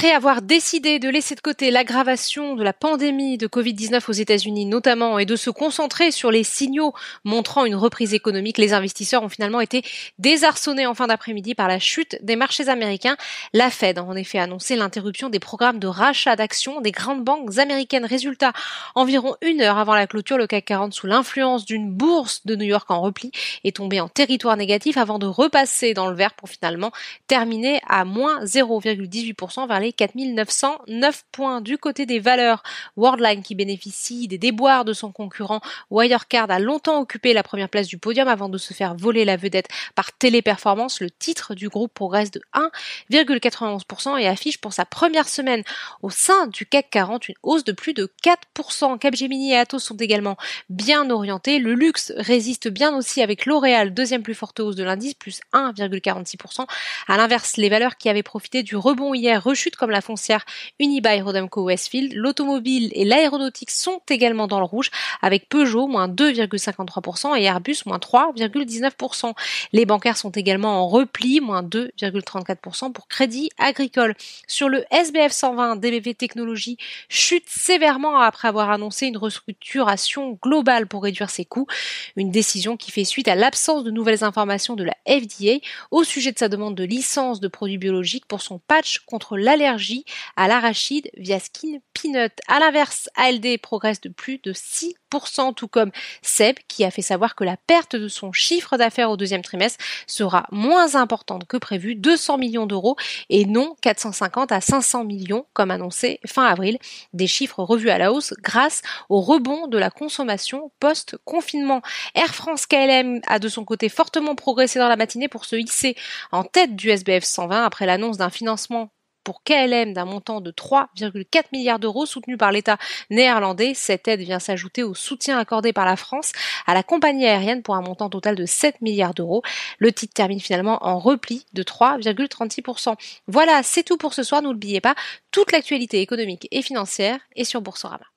Après avoir décidé de laisser de côté l'aggravation de la pandémie de Covid-19 aux États-Unis notamment et de se concentrer sur les signaux montrant une reprise économique, les investisseurs ont finalement été désarçonnés en fin d'après-midi par la chute des marchés américains. La Fed a en effet annoncé l'interruption des programmes de rachat d'actions des grandes banques américaines. Résultat, environ une heure avant la clôture, le CAC 40 sous l'influence d'une bourse de New York en repli est tombé en territoire négatif avant de repasser dans le vert pour finalement terminer à moins 0,18% vers les 4909 points. Du côté des valeurs, Worldline qui bénéficie des déboires de son concurrent Wirecard a longtemps occupé la première place du podium avant de se faire voler la vedette par Téléperformance. Le titre du groupe progresse de 1,91% et affiche pour sa première semaine au sein du CAC 40 une hausse de plus de 4%. Capgemini et Atos sont également bien orientés. Le luxe résiste bien aussi avec L'Oréal, deuxième plus forte hausse de l'indice, plus 1,46%. À l'inverse, les valeurs qui avaient profité du rebond hier rechutent comme la foncière Unibail Rodamco Westfield. L'automobile et l'aéronautique sont également dans le rouge avec Peugeot moins 2,53% et Airbus moins 3,19%. Les bancaires sont également en repli, moins 2,34% pour Crédit Agricole. Sur le SBF 120, DBV Technologies chute sévèrement après avoir annoncé une restructuration globale pour réduire ses coûts. Une décision qui fait suite à l'absence de nouvelles informations de la FDA au sujet de sa demande de licence de produits biologiques pour son patch contre l'allergie à l'arachide via Skin Peanut. À l'inverse, ALD progresse de plus de 6%, tout comme Seb qui a fait savoir que la perte de son chiffre d'affaires au deuxième trimestre sera moins importante que prévu, 200 millions d'euros et non 450 à 500 millions comme annoncé fin avril, des chiffres revus à la hausse grâce au rebond de la consommation post-confinement. Air France KLM a de son côté fortement progressé dans la matinée pour se hisser en tête du SBF 120 après l'annonce d'un financement pour KLM d'un montant de 3,4 milliards d'euros soutenu par l'État néerlandais. Cette aide vient s'ajouter au soutien accordé par la France à la compagnie aérienne pour un montant total de 7 milliards d'euros. Le titre termine finalement en repli de 3,36%. Voilà, c'est tout pour ce soir. N'oubliez pas, toute l'actualité économique et financière est sur Boursorama.